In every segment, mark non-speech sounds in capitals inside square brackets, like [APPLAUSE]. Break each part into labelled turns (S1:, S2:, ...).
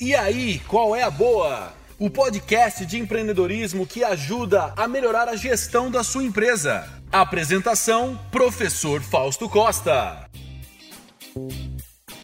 S1: E aí, qual é a boa? O podcast de empreendedorismo que ajuda a melhorar a gestão da sua empresa. Apresentação: Professor Fausto Costa.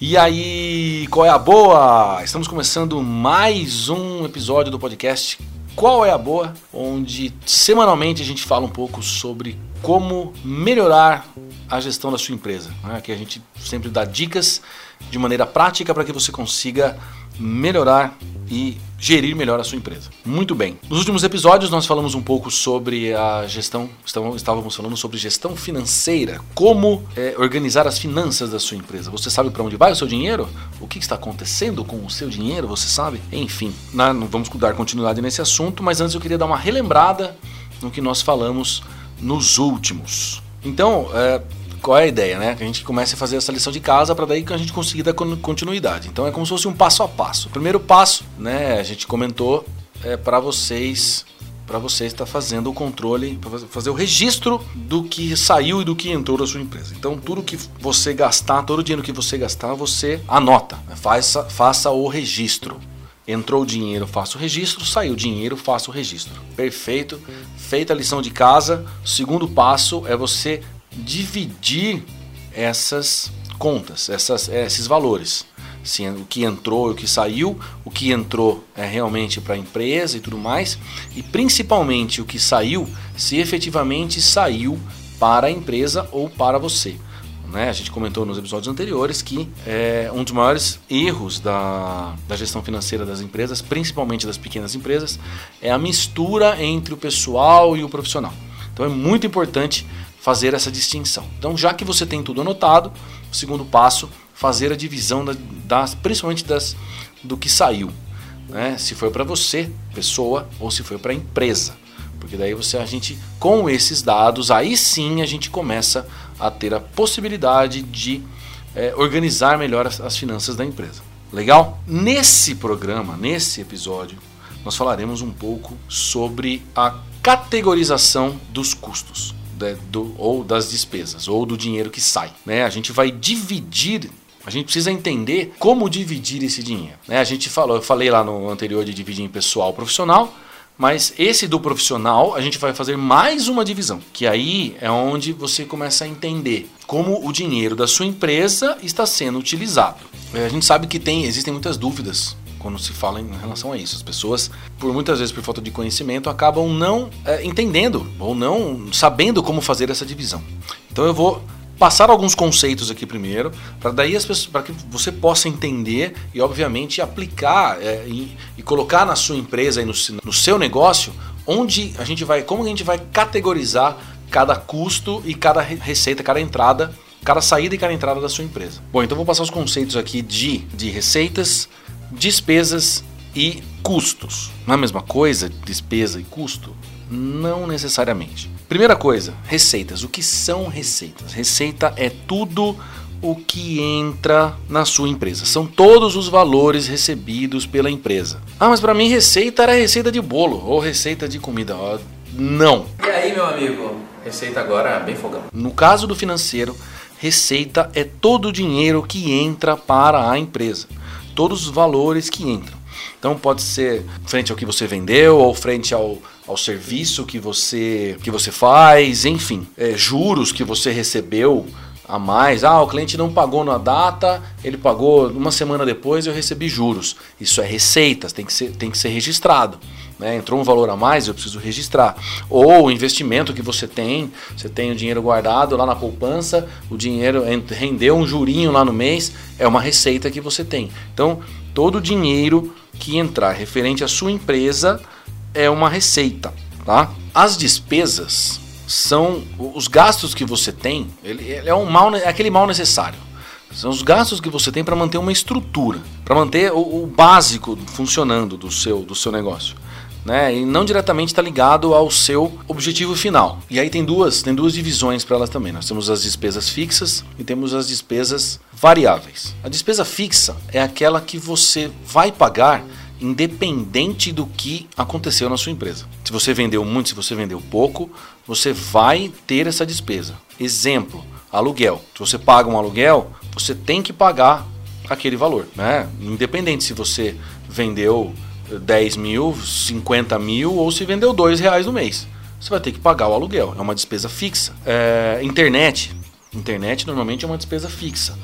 S2: E aí, qual é a boa? Estamos começando mais um episódio do podcast Qual é a Boa? Onde semanalmente a gente fala um pouco sobre como melhorar a gestão da sua empresa. Né? Aqui a gente sempre dá dicas de maneira prática para que você consiga melhorar e gerir melhor a sua empresa. Muito bem. Nos últimos episódios nós falamos um pouco sobre a gestão, estávamos falando sobre gestão financeira, como é, organizar as finanças da sua empresa. Você sabe para onde vai o seu dinheiro? O que está acontecendo com o seu dinheiro? Você sabe? Enfim, não vamos dar continuidade nesse assunto, mas antes eu queria dar uma relembrada no que nós falamos nos últimos. Então, é, qual é a ideia, né? Que a gente comece a fazer essa lição de casa para daí que a gente consiga dar continuidade. Então é como se fosse um passo a passo. O primeiro passo, né? A gente comentou é para vocês para você estar fazendo o controle, fazer o registro do que saiu e do que entrou da sua empresa. Então, tudo que você gastar, todo o dinheiro que você gastar, você anota, né? faça, faça o registro. Entrou o dinheiro, faça o registro, saiu o dinheiro, faça o registro. Perfeito. Feita a lição de casa, o segundo passo é você dividir essas contas, essas, esses valores. Sim, o que entrou e o que saiu, o que entrou é realmente para a empresa e tudo mais, e principalmente o que saiu, se efetivamente saiu para a empresa ou para você. Né? A gente comentou nos episódios anteriores que é, um dos maiores erros da, da gestão financeira das empresas, principalmente das pequenas empresas, é a mistura entre o pessoal e o profissional. Então é muito importante fazer essa distinção. Então, já que você tem tudo anotado, o segundo passo, fazer a divisão das, principalmente das, do que saiu. Né? Se foi para você, pessoa, ou se foi para a empresa. Porque daí você, a gente, com esses dados, aí sim a gente começa a ter a possibilidade de é, organizar melhor as, as finanças da empresa. Legal? Nesse programa, nesse episódio, nós falaremos um pouco sobre a categorização dos custos do, ou das despesas, ou do dinheiro que sai. Né? A gente vai dividir a gente precisa entender como dividir esse dinheiro. Né? A gente falou, eu falei lá no anterior de dividir em pessoal profissional, mas esse do profissional a gente vai fazer mais uma divisão, que aí é onde você começa a entender como o dinheiro da sua empresa está sendo utilizado. A gente sabe que tem, existem muitas dúvidas quando se fala em relação a isso. As pessoas, por muitas vezes por falta de conhecimento, acabam não é, entendendo ou não sabendo como fazer essa divisão. Então eu vou passar alguns conceitos aqui primeiro, para daí as pessoas, para que você possa entender e obviamente aplicar é, e, e, colocar na sua empresa e no, no seu negócio onde a gente vai, como a gente vai categorizar cada custo e cada receita, cada entrada, cada saída e cada entrada da sua empresa. Bom, então vou passar os conceitos aqui de, de receitas, despesas e custos. Não é a mesma coisa, despesa e custo? Não necessariamente. Primeira coisa, receitas. O que são receitas? Receita é tudo o que entra na sua empresa. São todos os valores recebidos pela empresa. Ah, mas para mim receita era receita de bolo ou receita de comida. Não.
S3: E aí, meu amigo? Receita agora bem fogão.
S2: No caso do financeiro, receita é todo o dinheiro que entra para a empresa todos os valores que entram. Então pode ser frente ao que você vendeu ou frente ao, ao serviço que você, que você faz, enfim, é, juros que você recebeu a mais. Ah, o cliente não pagou na data, ele pagou uma semana depois eu recebi juros. Isso é receitas, tem que ser, tem que ser registrado. Né? Entrou um valor a mais, eu preciso registrar. Ou o investimento que você tem, você tem o dinheiro guardado lá na poupança, o dinheiro rendeu um jurinho lá no mês, é uma receita que você tem. Então, todo o dinheiro que entrar referente à sua empresa é uma receita, tá? As despesas são os gastos que você tem, ele, ele é um mal, é aquele mal necessário. São os gastos que você tem para manter uma estrutura, para manter o, o, básico funcionando do seu, do seu negócio. Né? E não diretamente está ligado ao seu objetivo final. E aí tem duas, tem duas divisões para elas também. Nós temos as despesas fixas e temos as despesas variáveis. A despesa fixa é aquela que você vai pagar independente do que aconteceu na sua empresa. Se você vendeu muito, se você vendeu pouco, você vai ter essa despesa. Exemplo, aluguel. Se você paga um aluguel, você tem que pagar aquele valor, né? Independente se você vendeu 10 mil, 50 mil ou se vendeu 2 reais no mês. Você vai ter que pagar o aluguel, é uma despesa fixa. É, internet. Internet normalmente é uma despesa fixa.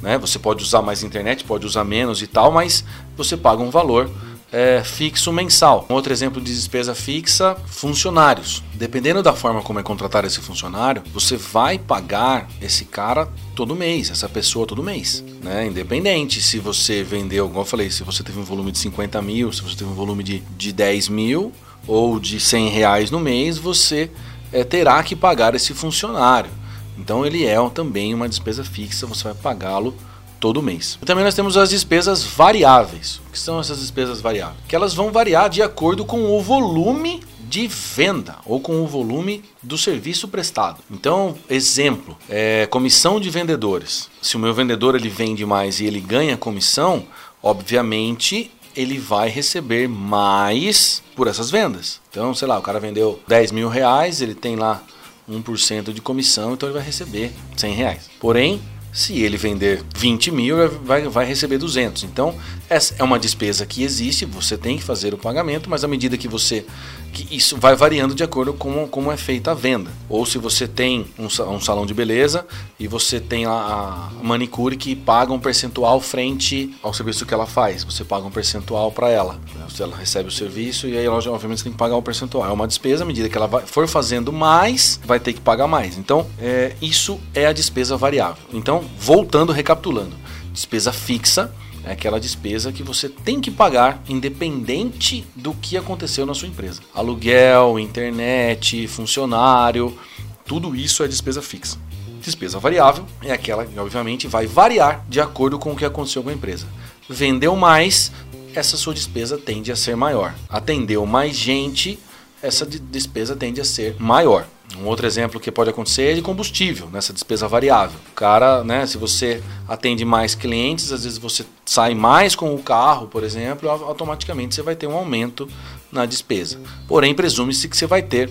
S2: Né? Você pode usar mais internet, pode usar menos e tal, mas você paga um valor é, fixo mensal. Um outro exemplo de despesa fixa, funcionários. Dependendo da forma como é contratar esse funcionário, você vai pagar esse cara todo mês, essa pessoa todo mês. Né? Independente se você vendeu, como eu falei, se você teve um volume de 50 mil, se você teve um volume de, de 10 mil ou de 100 reais no mês, você é, terá que pagar esse funcionário. Então ele é também uma despesa fixa, você vai pagá-lo todo mês. Também nós temos as despesas variáveis. O que são essas despesas variáveis? Que elas vão variar de acordo com o volume de venda ou com o volume do serviço prestado. Então, exemplo, é, comissão de vendedores. Se o meu vendedor ele vende mais e ele ganha comissão, obviamente ele vai receber mais por essas vendas. Então, sei lá, o cara vendeu 10 mil reais, ele tem lá 1% de comissão, então ele vai receber 100 reais. Porém, se ele vender 20 mil, vai, vai receber 200. Então, essa é uma despesa que existe, você tem que fazer o pagamento, mas à medida que você. Que isso vai variando de acordo com como é feita a venda. Ou se você tem um, um salão de beleza e você tem a, a manicure que paga um percentual frente ao serviço que ela faz. Você paga um percentual para ela. Ela recebe o serviço e aí, ela, obviamente, tem que pagar um percentual. É uma despesa, à medida que ela vai, for fazendo mais, vai ter que pagar mais. Então, é, isso é a despesa variável. Então, voltando, recapitulando: despesa fixa é aquela despesa que você tem que pagar independente do que aconteceu na sua empresa. Aluguel, internet, funcionário, tudo isso é despesa fixa. Despesa variável é aquela que, obviamente, vai variar de acordo com o que aconteceu com a empresa. Vendeu mais, essa sua despesa tende a ser maior. Atendeu mais gente, essa despesa tende a ser maior. Um outro exemplo que pode acontecer é de combustível, nessa despesa variável. O cara, né, se você atende mais clientes, às vezes você sai mais com o carro, por exemplo, automaticamente você vai ter um aumento na despesa. Porém, presume-se que você vai ter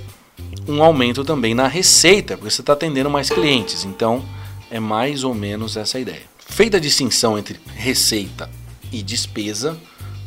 S2: um aumento também na receita, porque você está atendendo mais clientes. Então, é mais ou menos essa ideia. Feita a distinção entre receita e despesa,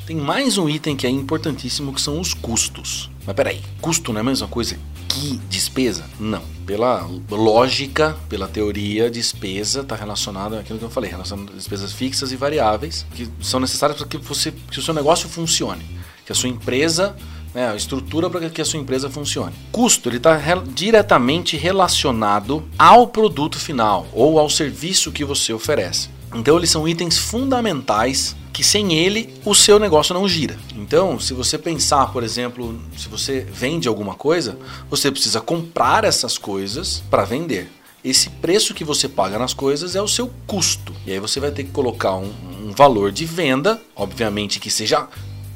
S2: tem mais um item que é importantíssimo que são os custos. Mas peraí, custo não é a mesma coisa que despesa? Não. Pela lógica, pela teoria, despesa está relacionada àquilo que eu falei, relacionado a despesas fixas e variáveis que são necessárias para que você, que o seu negócio funcione, que a sua empresa, né, a estrutura para que a sua empresa funcione. Custo ele está re diretamente relacionado ao produto final ou ao serviço que você oferece. Então eles são itens fundamentais que sem ele o seu negócio não gira. Então, se você pensar, por exemplo, se você vende alguma coisa, você precisa comprar essas coisas para vender. Esse preço que você paga nas coisas é o seu custo. E aí você vai ter que colocar um, um valor de venda, obviamente que seja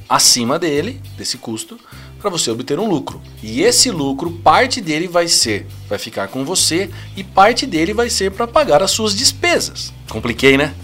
S2: acima dele, desse custo, para você obter um lucro. E esse lucro, parte dele vai ser, vai ficar com você e parte dele vai ser para pagar as suas despesas. Compliquei, né?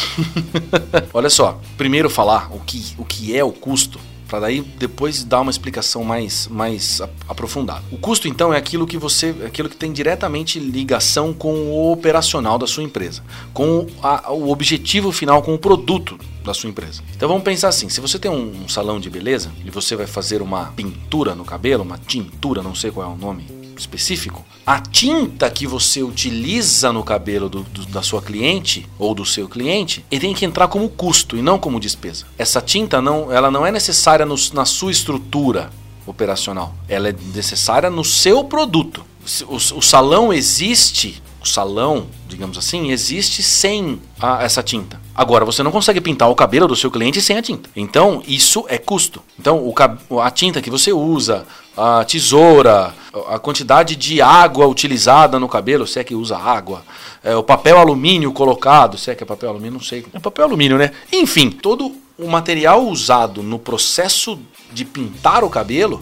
S2: [LAUGHS] Olha só, primeiro falar o que, o que é o custo, para daí depois dar uma explicação mais, mais aprofundada. O custo então é aquilo que você, aquilo que tem diretamente ligação com o operacional da sua empresa, com a, o objetivo final, com o produto da sua empresa. Então vamos pensar assim: se você tem um, um salão de beleza e você vai fazer uma pintura no cabelo, uma tintura, não sei qual é o nome específico, a tinta que você utiliza no cabelo do, do, da sua cliente ou do seu cliente, ele tem que entrar como custo e não como despesa. Essa tinta não, ela não é necessária no, na sua estrutura operacional, ela é necessária no seu produto. O, o salão existe, o salão, digamos assim, existe sem a, essa tinta. Agora, você não consegue pintar o cabelo do seu cliente sem a tinta. Então, isso é custo. Então, o, a tinta que você usa, a tesoura, a quantidade de água utilizada no cabelo, se é que usa água, é, o papel alumínio colocado, se é que é papel alumínio, não sei. É papel alumínio, né? Enfim, todo o material usado no processo de pintar o cabelo,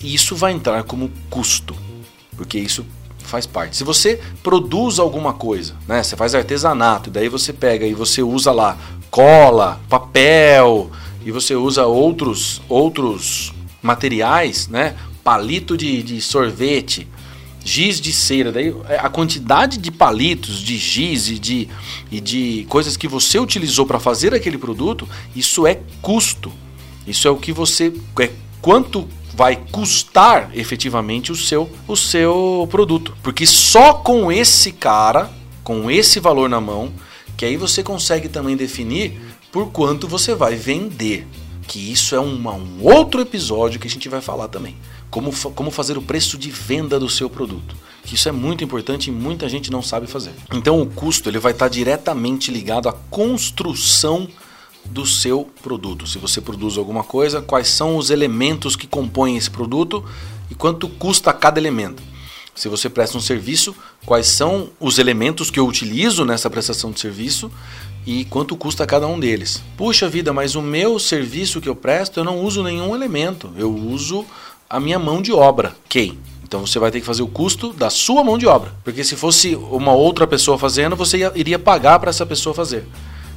S2: isso vai entrar como custo. Porque isso faz parte. Se você produz alguma coisa, né? Você faz artesanato, daí você pega e você usa lá cola, papel e você usa outros outros materiais, né? Palito de, de sorvete. giz de cera. Daí é, a quantidade de palitos, de giz e de, e de coisas que você utilizou para fazer aquele produto, isso é custo. Isso é o que você. É quanto vai custar efetivamente o seu, o seu produto. Porque só com esse cara, com esse valor na mão, que aí você consegue também definir por quanto você vai vender. Que isso é uma, um outro episódio que a gente vai falar também. Como, como fazer o preço de venda do seu produto. Que isso é muito importante e muita gente não sabe fazer. Então o custo ele vai estar diretamente ligado à construção do seu produto. Se você produz alguma coisa, quais são os elementos que compõem esse produto e quanto custa cada elemento. Se você presta um serviço, quais são os elementos que eu utilizo nessa prestação de serviço e quanto custa cada um deles. Puxa vida, mas o meu serviço que eu presto, eu não uso nenhum elemento, eu uso a minha mão de obra. Ok, então você vai ter que fazer o custo da sua mão de obra. Porque se fosse uma outra pessoa fazendo, você iria pagar para essa pessoa fazer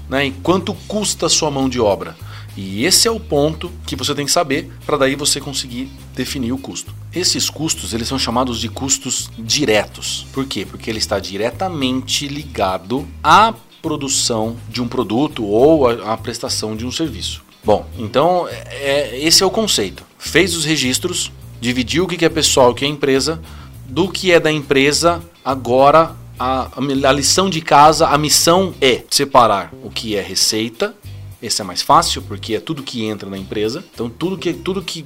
S2: né, e quanto custa a sua mão de obra. E esse é o ponto que você tem que saber para daí você conseguir definir o custo. Esses custos, eles são chamados de custos diretos. Por quê? Porque ele está diretamente ligado à produção de um produto ou à prestação de um serviço. Bom, então é, é, esse é o conceito. Fez os registros, dividiu o que é pessoal e o que é empresa, do que é da empresa, agora a, a, lição de casa, a missão é separar o que é receita. Esse é mais fácil porque é tudo que entra na empresa. Então tudo que tudo que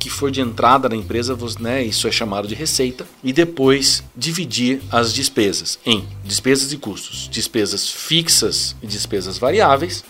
S2: que for de entrada na empresa, né, isso é chamado de receita, e depois dividir as despesas em despesas e custos, despesas fixas e despesas variáveis,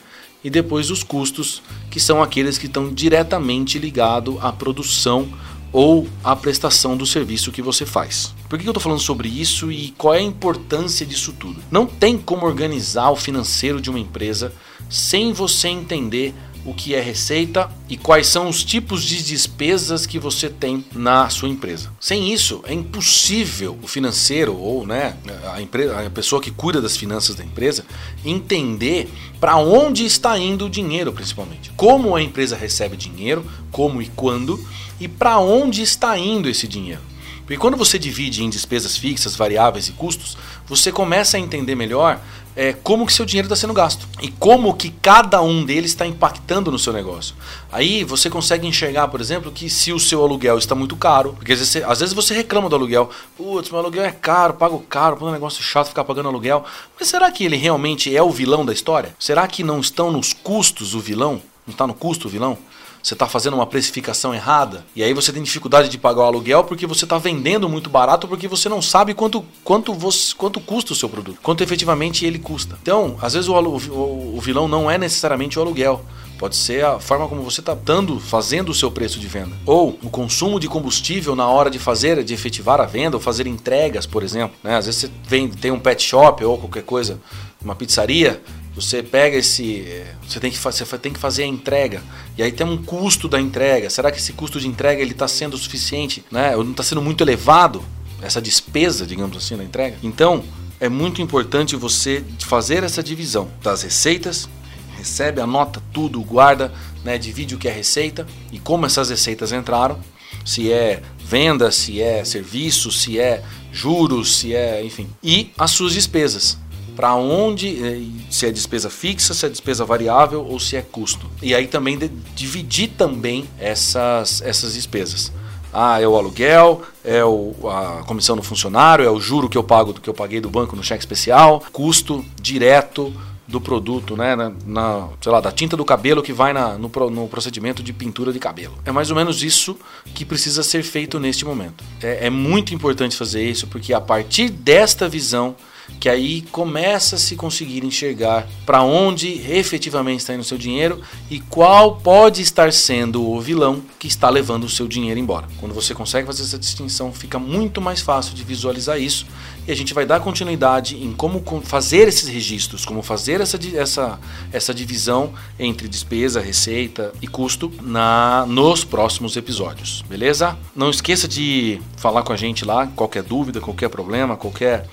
S2: e depois os custos, que são aqueles que estão diretamente ligados à produção ou a prestação do serviço que você faz. Por que eu estou falando sobre isso e qual é a importância disso tudo? Não tem como organizar o financeiro de uma empresa sem você entender o que é receita e quais são os tipos de despesas que você tem na sua empresa. Sem isso, é impossível o financeiro ou né, a, empresa, a pessoa que cuida das finanças da empresa entender para onde está indo o dinheiro, principalmente. Como a empresa recebe dinheiro, como e quando e para onde está indo esse dinheiro. Porque quando você divide em despesas fixas, variáveis e custos, você começa a entender melhor é, como que seu dinheiro está sendo gasto e como que cada um deles está impactando no seu negócio. Aí você consegue enxergar, por exemplo, que se o seu aluguel está muito caro, porque às vezes você, às vezes você reclama do aluguel, putz, meu aluguel é caro, pago caro, é um negócio chato ficar pagando aluguel. Mas será que ele realmente é o vilão da história? Será que não estão nos custos o vilão? Não está no custo o vilão? Você está fazendo uma precificação errada e aí você tem dificuldade de pagar o aluguel porque você está vendendo muito barato porque você não sabe quanto, quanto, você, quanto custa o seu produto, quanto efetivamente ele custa. Então, às vezes o, o, o vilão não é necessariamente o aluguel. Pode ser a forma como você está dando, fazendo o seu preço de venda. Ou o consumo de combustível na hora de fazer, de efetivar a venda, ou fazer entregas, por exemplo. Né? Às vezes você vem, tem um pet shop ou qualquer coisa, uma pizzaria, você pega esse. Você tem, que, você tem que fazer a entrega. E aí tem um custo da entrega. Será que esse custo de entrega ele está sendo suficiente? Né? Ou não está sendo muito elevado? Essa despesa, digamos assim, da entrega? Então, é muito importante você fazer essa divisão das receitas, recebe, anota tudo, guarda, né, divide o que é receita e como essas receitas entraram, se é venda, se é serviço, se é juros, se é, enfim, e as suas despesas para onde, eh, se é despesa fixa, se é despesa variável ou se é custo. E aí também dividir também essas, essas despesas. Ah, é o aluguel, é o, a comissão do funcionário, é o juro que eu pago do que eu paguei do banco no cheque especial, custo direto do produto, né, na, na, sei lá, da tinta do cabelo que vai na, no, no, procedimento de pintura de cabelo. É mais ou menos isso que precisa ser feito neste momento. É, é muito importante fazer isso porque a partir desta visão que aí começa a se conseguir enxergar para onde efetivamente está indo o seu dinheiro e qual pode estar sendo o vilão que está levando o seu dinheiro embora. Quando você consegue fazer essa distinção, fica muito mais fácil de visualizar isso e a gente vai dar continuidade em como fazer esses registros, como fazer essa, essa, essa divisão entre despesa, receita e custo na nos próximos episódios, beleza? Não esqueça de falar com a gente lá, qualquer dúvida, qualquer problema, qualquer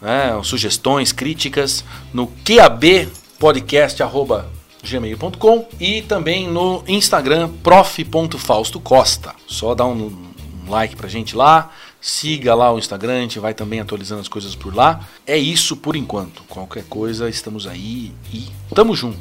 S2: né, sugestões, críticas no qabpodcast.gmail.com e também no Instagram prof.faustocosta. Só dá um, um like pra gente lá, Siga lá o Instagram, a gente vai também atualizando as coisas por lá. É isso por enquanto. Qualquer coisa, estamos aí e tamo junto.